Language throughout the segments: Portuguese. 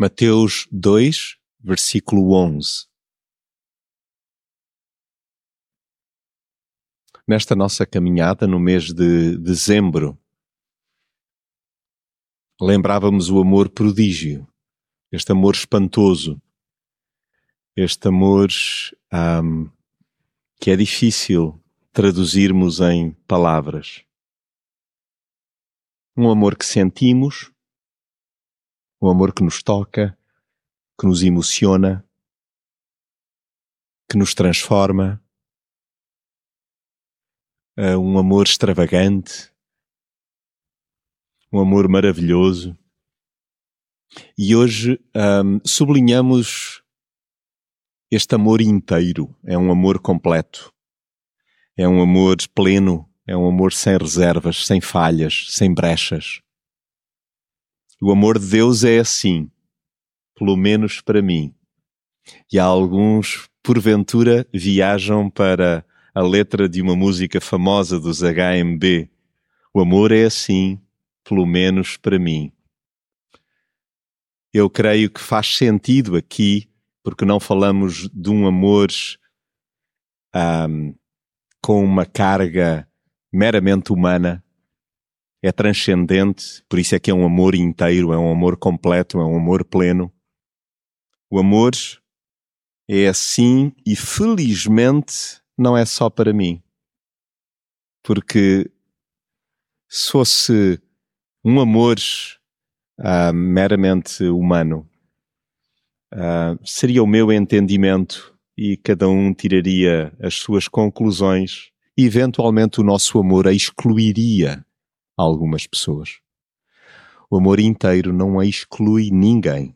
Mateus 2, versículo 11. Nesta nossa caminhada no mês de dezembro, lembrávamos o amor prodígio, este amor espantoso, este amor um, que é difícil traduzirmos em palavras. Um amor que sentimos, um amor que nos toca, que nos emociona, que nos transforma, uh, um amor extravagante, um amor maravilhoso. E hoje um, sublinhamos este amor inteiro, é um amor completo, é um amor pleno, é um amor sem reservas, sem falhas, sem brechas. O amor de Deus é assim, pelo menos para mim. E há alguns, porventura, viajam para a letra de uma música famosa dos HMB. O amor é assim, pelo menos para mim. Eu creio que faz sentido aqui, porque não falamos de um amor um, com uma carga meramente humana, é transcendente, por isso é que é um amor inteiro, é um amor completo, é um amor pleno. O amor é assim e felizmente não é só para mim. Porque se fosse um amor uh, meramente humano, uh, seria o meu entendimento e cada um tiraria as suas conclusões eventualmente o nosso amor excluiria algumas pessoas. O amor inteiro não exclui ninguém.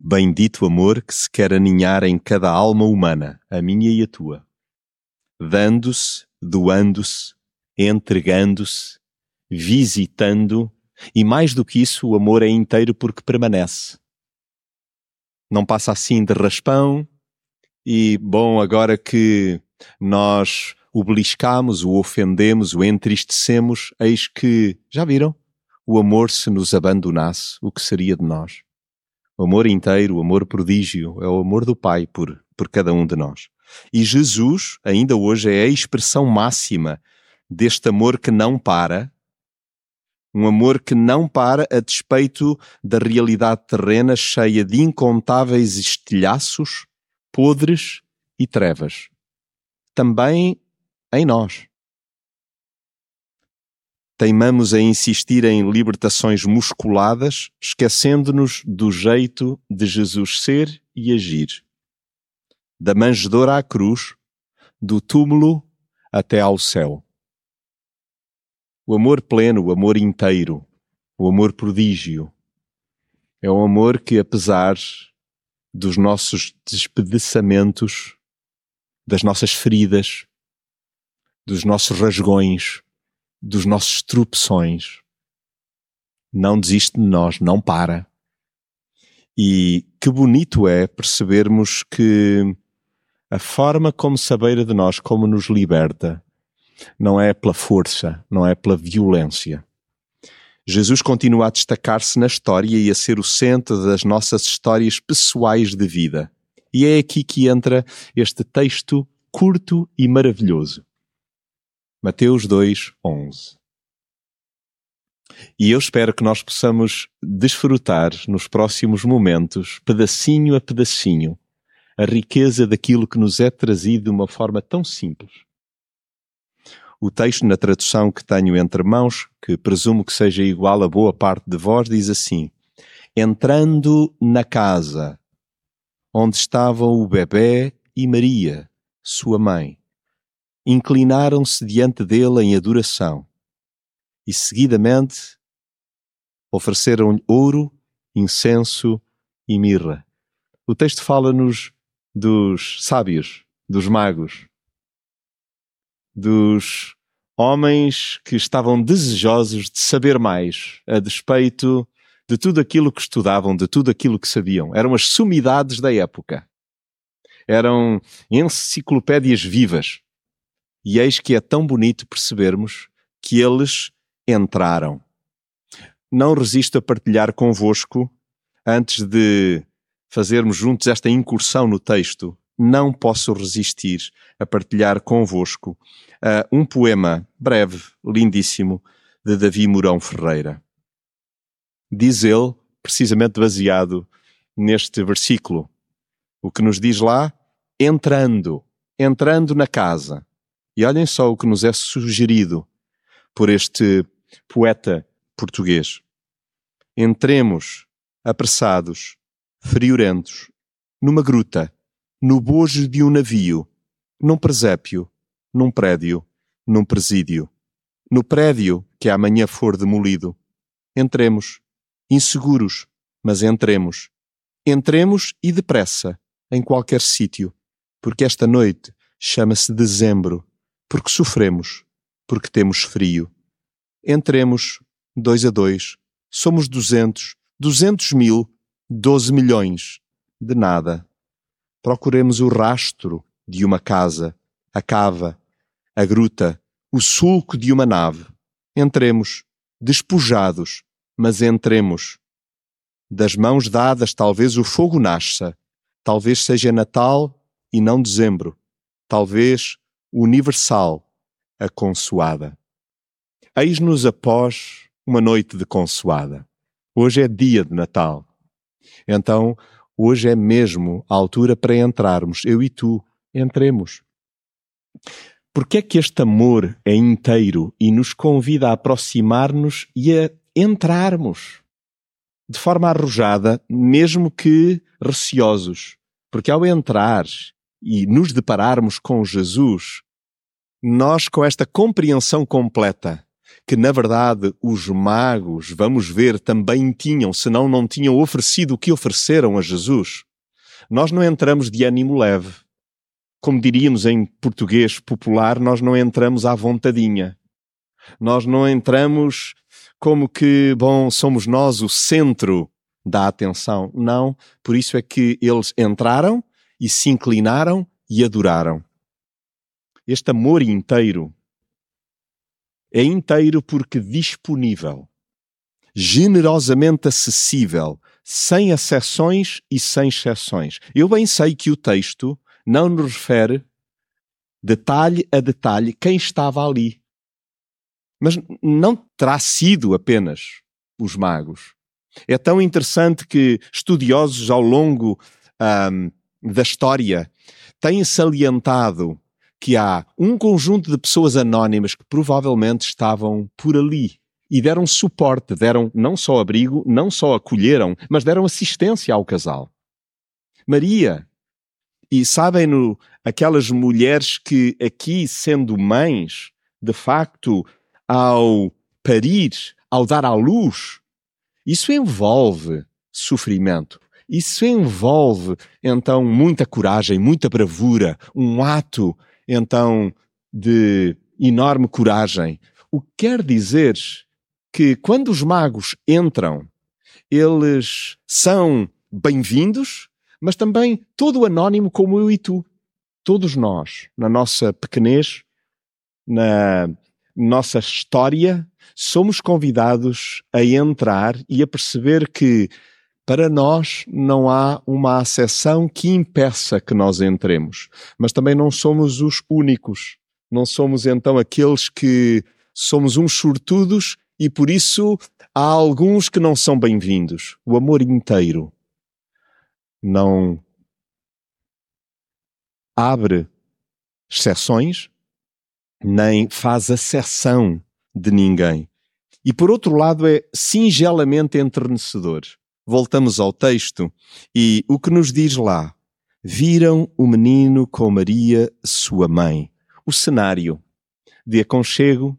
Bendito amor que se quer aninhar em cada alma humana, a minha e a tua, dando-se, doando-se, entregando-se, visitando, e mais do que isso, o amor é inteiro porque permanece. Não passa assim de raspão, e bom, agora que nós o beliscamos, o ofendemos, o entristecemos, eis que, já viram? O amor se nos abandonasse, o que seria de nós? O amor inteiro, o amor prodígio, é o amor do Pai por, por cada um de nós. E Jesus, ainda hoje, é a expressão máxima deste amor que não para, um amor que não para a despeito da realidade terrena cheia de incontáveis estilhaços, podres e trevas. Também em nós. Teimamos a insistir em libertações musculadas, esquecendo-nos do jeito de Jesus ser e agir. Da manjedoura à cruz, do túmulo até ao céu. O amor pleno, o amor inteiro, o amor prodígio, é um amor que, apesar dos nossos despedaçamentos, das nossas feridas, dos nossos rasgões, dos nossos tropeções. Não desiste de nós, não para. E que bonito é percebermos que a forma como se beira de nós, como nos liberta, não é pela força, não é pela violência. Jesus continua a destacar-se na história e a ser o centro das nossas histórias pessoais de vida. E é aqui que entra este texto curto e maravilhoso. Mateus 2, 11. E eu espero que nós possamos desfrutar nos próximos momentos, pedacinho a pedacinho, a riqueza daquilo que nos é trazido de uma forma tão simples. O texto na tradução que tenho entre mãos, que presumo que seja igual a boa parte de vós, diz assim: Entrando na casa onde estavam o bebê e Maria, sua mãe, inclinaram-se diante dele em adoração e seguidamente ofereceram-lhe ouro, incenso e mirra. O texto fala-nos dos sábios, dos magos, dos homens que estavam desejosos de saber mais a despeito de tudo aquilo que estudavam, de tudo aquilo que sabiam. Eram as sumidades da época. Eram enciclopédias vivas. E eis que é tão bonito percebermos que eles entraram. Não resisto a partilhar convosco antes de fazermos juntos esta incursão no texto, não posso resistir a partilhar convosco uh, um poema breve, lindíssimo, de Davi Mourão Ferreira. Diz ele, precisamente baseado neste versículo, o que nos diz lá, entrando, entrando na casa. E olhem só o que nos é sugerido por este poeta português. Entremos apressados, friorentos, numa gruta, no bojo de um navio, num presépio, num prédio, num presídio, no prédio que amanhã for demolido. Entremos, inseguros, mas entremos. Entremos e depressa, em qualquer sítio, porque esta noite chama-se dezembro, porque sofremos, porque temos frio. Entremos, dois a dois, somos duzentos, duzentos mil, doze milhões, de nada. Procuremos o rastro de uma casa, a cava, a gruta, o sulco de uma nave. Entremos, despojados, mas entremos. Das mãos dadas talvez o fogo nasça, talvez seja Natal e não dezembro, talvez universal, a consoada. Eis-nos após uma noite de consoada. Hoje é dia de Natal. Então, hoje é mesmo a altura para entrarmos, eu e tu, entremos. Porque é que este amor é inteiro e nos convida a aproximar-nos e a entrarmos de forma arrojada, mesmo que receosos? Porque ao entrar e nos depararmos com Jesus, nós, com esta compreensão completa que na verdade os magos, vamos ver, também tinham, senão não tinham oferecido o que ofereceram a Jesus. Nós não entramos de ânimo leve. Como diríamos em português popular, nós não entramos à vontadinha. Nós não entramos como que, bom, somos nós o centro da atenção. Não, por isso é que eles entraram e se inclinaram e adoraram. Este amor inteiro é inteiro porque disponível, generosamente acessível, sem exceções e sem exceções. Eu bem sei que o texto não nos refere detalhe a detalhe quem estava ali. Mas não terá sido apenas os magos. É tão interessante que estudiosos ao longo um, da história têm salientado que há um conjunto de pessoas anónimas que provavelmente estavam por ali e deram suporte, deram não só abrigo, não só acolheram, mas deram assistência ao casal. Maria, e sabem-no aquelas mulheres que aqui, sendo mães, de facto, ao parir, ao dar à luz, isso envolve sofrimento. Isso envolve, então, muita coragem, muita bravura, um ato então de enorme coragem. O que quer dizer que quando os magos entram, eles são bem-vindos, mas também todo anónimo como eu e tu. Todos nós, na nossa pequenez, na nossa história, somos convidados a entrar e a perceber que para nós não há uma acessão que impeça que nós entremos, mas também não somos os únicos. Não somos então aqueles que somos uns sortudos e por isso há alguns que não são bem-vindos. O amor inteiro não abre exceções, nem faz acessão de ninguém. E por outro lado é singelamente enternecedor voltamos ao texto e o que nos diz lá? Viram o menino com Maria, sua mãe. O cenário de aconchego,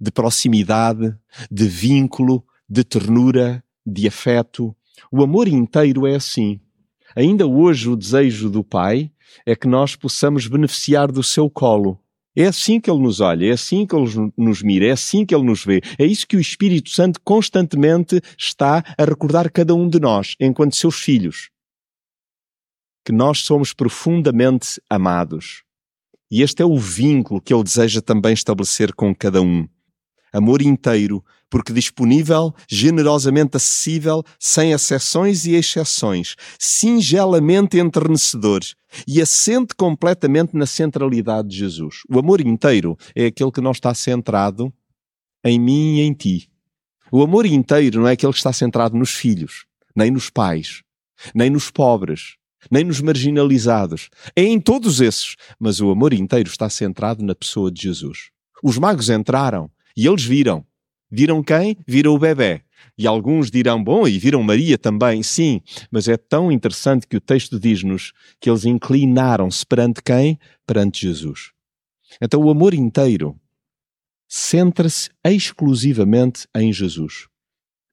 de proximidade, de vínculo, de ternura, de afeto. O amor inteiro é assim. Ainda hoje o desejo do Pai é que nós possamos beneficiar do seu colo, é assim que Ele nos olha, é assim que Ele nos mira, é assim que Ele nos vê. É isso que o Espírito Santo constantemente está a recordar cada um de nós, enquanto seus filhos. Que nós somos profundamente amados. E este é o vínculo que Ele deseja também estabelecer com cada um. Amor inteiro, porque disponível, generosamente acessível, sem exceções e exceções, singelamente enternecedor e assente completamente na centralidade de Jesus. O amor inteiro é aquele que não está centrado em mim e em ti. O amor inteiro não é aquele que está centrado nos filhos, nem nos pais, nem nos pobres, nem nos marginalizados. É em todos esses, mas o amor inteiro está centrado na pessoa de Jesus. Os magos entraram e eles viram Viram quem? Viram o bebê. E alguns dirão, bom, e viram Maria também, sim, mas é tão interessante que o texto diz-nos que eles inclinaram-se perante quem? Perante Jesus. Então o amor inteiro centra-se exclusivamente em Jesus,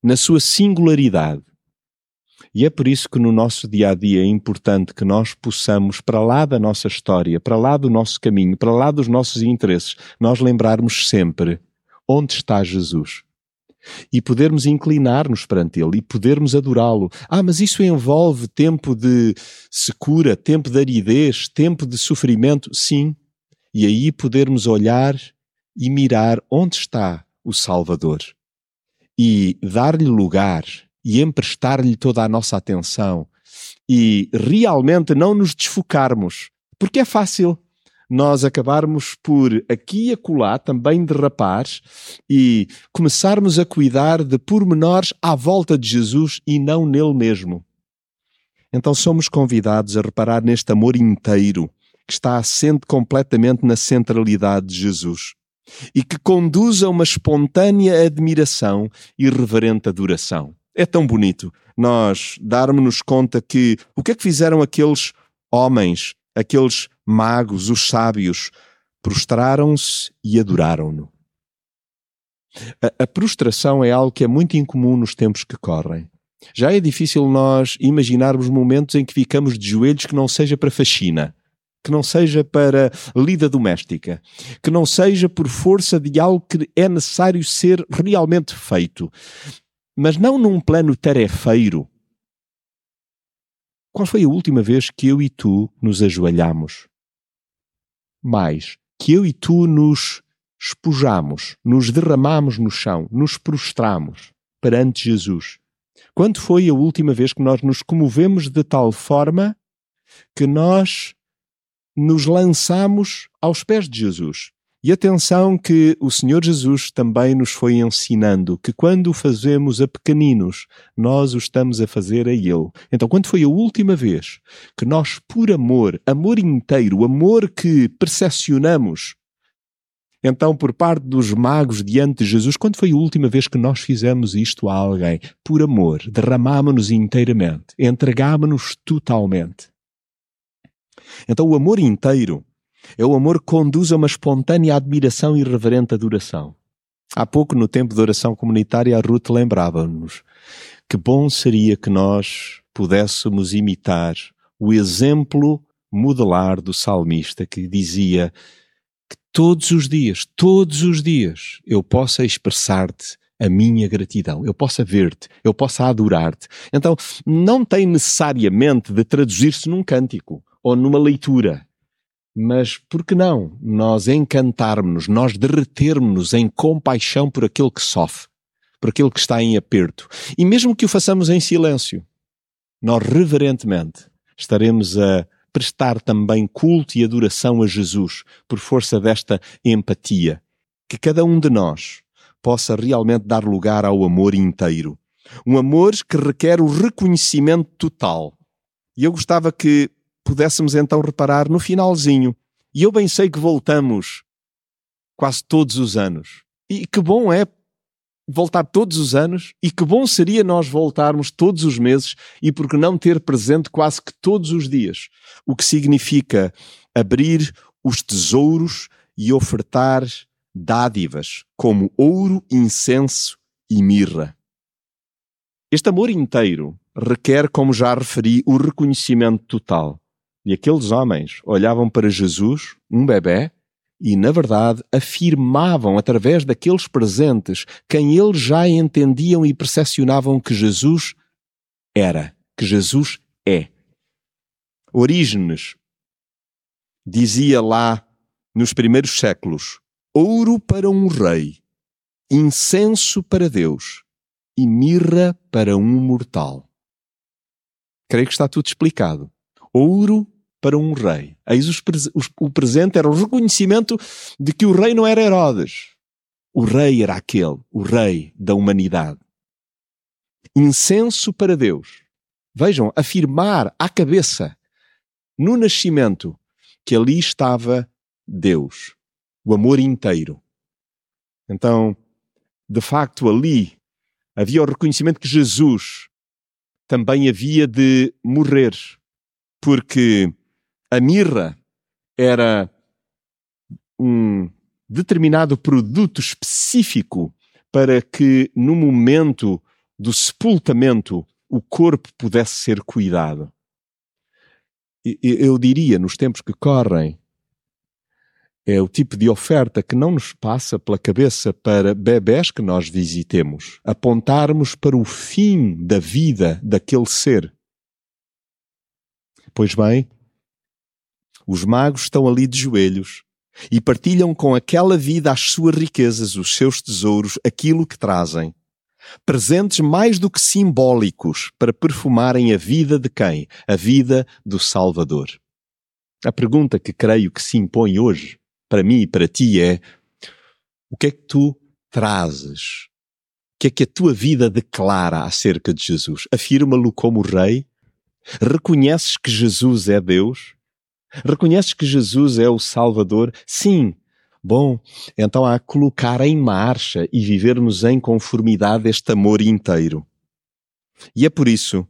na sua singularidade. E é por isso que no nosso dia a dia é importante que nós possamos, para lá da nossa história, para lá do nosso caminho, para lá dos nossos interesses, nós lembrarmos sempre onde está Jesus. E podermos inclinar-nos perante Ele e podermos adorá-lo. Ah, mas isso envolve tempo de secura, tempo de aridez, tempo de sofrimento? Sim. E aí podermos olhar e mirar onde está o Salvador e dar-lhe lugar e emprestar-lhe toda a nossa atenção e realmente não nos desfocarmos, porque é fácil nós acabarmos por aqui e acolá também derrapar e começarmos a cuidar de pormenores à volta de Jesus e não nele mesmo. Então somos convidados a reparar neste amor inteiro que está assente completamente na centralidade de Jesus e que conduz a uma espontânea admiração e reverente adoração. É tão bonito nós darmos-nos conta que o que é que fizeram aqueles homens, aqueles magos, os sábios, prostraram-se e adoraram-no. A, a, prostração é algo que é muito incomum nos tempos que correm. Já é difícil nós imaginarmos momentos em que ficamos de joelhos que não seja para faxina, que não seja para lida doméstica, que não seja por força de algo que é necessário ser realmente feito, mas não num plano tarefeiro. Qual foi a última vez que eu e tu nos ajoelhamos mais que eu e tu nos espujamos, nos derramamos no chão, nos prostramos perante Jesus. Quando foi a última vez que nós nos comovemos de tal forma que nós nos lançamos aos pés de Jesus? E atenção que o Senhor Jesus também nos foi ensinando que quando o fazemos a pequeninos, nós o estamos a fazer a Ele. Então, quando foi a última vez que nós, por amor, amor inteiro, amor que percepcionamos, então, por parte dos magos diante de Jesus, quando foi a última vez que nós fizemos isto a alguém? Por amor, derramámonos inteiramente, entregámonos totalmente. Então, o amor inteiro é o amor que conduz a uma espontânea admiração e reverente adoração. Há pouco, no tempo de oração comunitária, a Ruth lembrava-nos que bom seria que nós pudéssemos imitar o exemplo modelar do salmista que dizia que todos os dias, todos os dias, eu possa expressar-te a minha gratidão, eu possa ver-te, eu possa adorar-te. Então, não tem necessariamente de traduzir-se num cântico ou numa leitura mas por que não nós encantarmos-nos, nós derretermos-nos em compaixão por aquele que sofre, por aquele que está em aperto. E mesmo que o façamos em silêncio, nós reverentemente estaremos a prestar também culto e adoração a Jesus por força desta empatia. Que cada um de nós possa realmente dar lugar ao amor inteiro. Um amor que requer o reconhecimento total. E eu gostava que pudéssemos então reparar no finalzinho. E eu bem sei que voltamos quase todos os anos. E que bom é voltar todos os anos e que bom seria nós voltarmos todos os meses e porque não ter presente quase que todos os dias. O que significa abrir os tesouros e ofertar dádivas como ouro, incenso e mirra. Este amor inteiro requer, como já referi, o reconhecimento total. E aqueles homens olhavam para Jesus, um bebê, e, na verdade, afirmavam através daqueles presentes quem eles já entendiam e percepcionavam que Jesus era, que Jesus é. Orígenes dizia lá nos primeiros séculos: ouro para um rei incenso para Deus e mirra para um mortal. Creio que está tudo explicado. Ouro para um rei. Eis os, os, o presente era o reconhecimento de que o rei não era Herodes. O rei era aquele, o rei da humanidade. Incenso para Deus. Vejam, afirmar à cabeça, no nascimento, que ali estava Deus, o amor inteiro. Então, de facto, ali havia o reconhecimento que Jesus também havia de morrer, porque a mirra era um determinado produto específico para que no momento do sepultamento o corpo pudesse ser cuidado. Eu diria, nos tempos que correm, é o tipo de oferta que não nos passa pela cabeça para bebés que nós visitemos, apontarmos para o fim da vida daquele ser. Pois bem, os magos estão ali de joelhos e partilham com aquela vida as suas riquezas, os seus tesouros, aquilo que trazem. Presentes mais do que simbólicos para perfumarem a vida de quem? A vida do Salvador. A pergunta que creio que se impõe hoje para mim e para ti é: o que é que tu trazes? O que é que a tua vida declara acerca de Jesus? Afirma-lo como Rei? Reconheces que Jesus é Deus? Reconheces que Jesus é o Salvador? Sim. Bom, então há que colocar em marcha e vivermos em conformidade este amor inteiro. E é por isso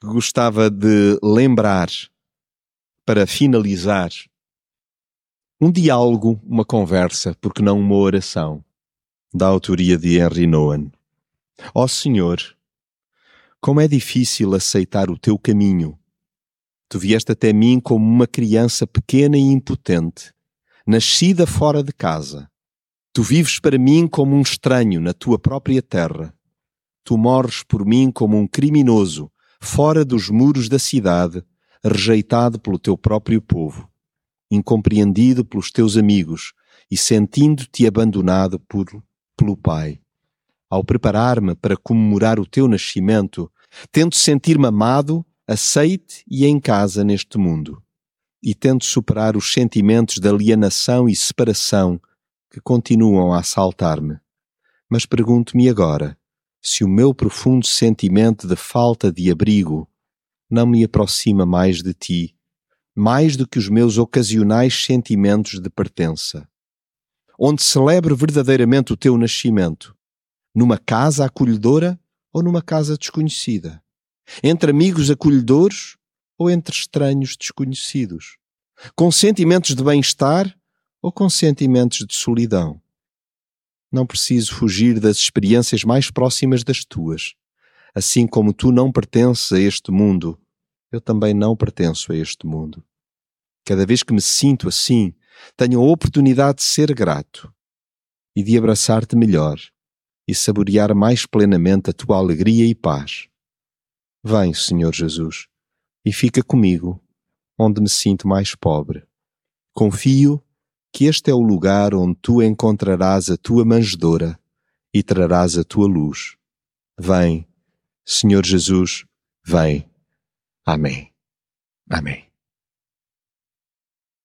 que gostava de lembrar, para finalizar, um diálogo, uma conversa, porque não uma oração, da autoria de Henry Nouwen. Ó oh Senhor, como é difícil aceitar o teu caminho. Tu vieste até mim como uma criança pequena e impotente, nascida fora de casa. Tu vives para mim como um estranho na tua própria terra. Tu morres por mim como um criminoso, fora dos muros da cidade, rejeitado pelo teu próprio povo incompreendido pelos teus amigos e sentindo-te abandonado por, pelo Pai. Ao preparar-me para comemorar o teu nascimento, tento sentir-me amado, aceite e em casa neste mundo. E tento superar os sentimentos de alienação e separação que continuam a assaltar-me. Mas pergunto-me agora se o meu profundo sentimento de falta de abrigo não me aproxima mais de ti mais do que os meus ocasionais sentimentos de pertença. Onde celebro verdadeiramente o teu nascimento? Numa casa acolhedora ou numa casa desconhecida? Entre amigos acolhedores ou entre estranhos desconhecidos? Com sentimentos de bem-estar ou com sentimentos de solidão? Não preciso fugir das experiências mais próximas das tuas. Assim como tu não pertences a este mundo, eu também não pertenço a este mundo. Cada vez que me sinto assim, tenho a oportunidade de ser grato e de abraçar-te melhor e saborear mais plenamente a tua alegria e paz. Vem, Senhor Jesus, e fica comigo, onde me sinto mais pobre. Confio que este é o lugar onde tu encontrarás a tua manjedoura e trarás a tua luz. Vem, Senhor Jesus, vem. Amém. Amém.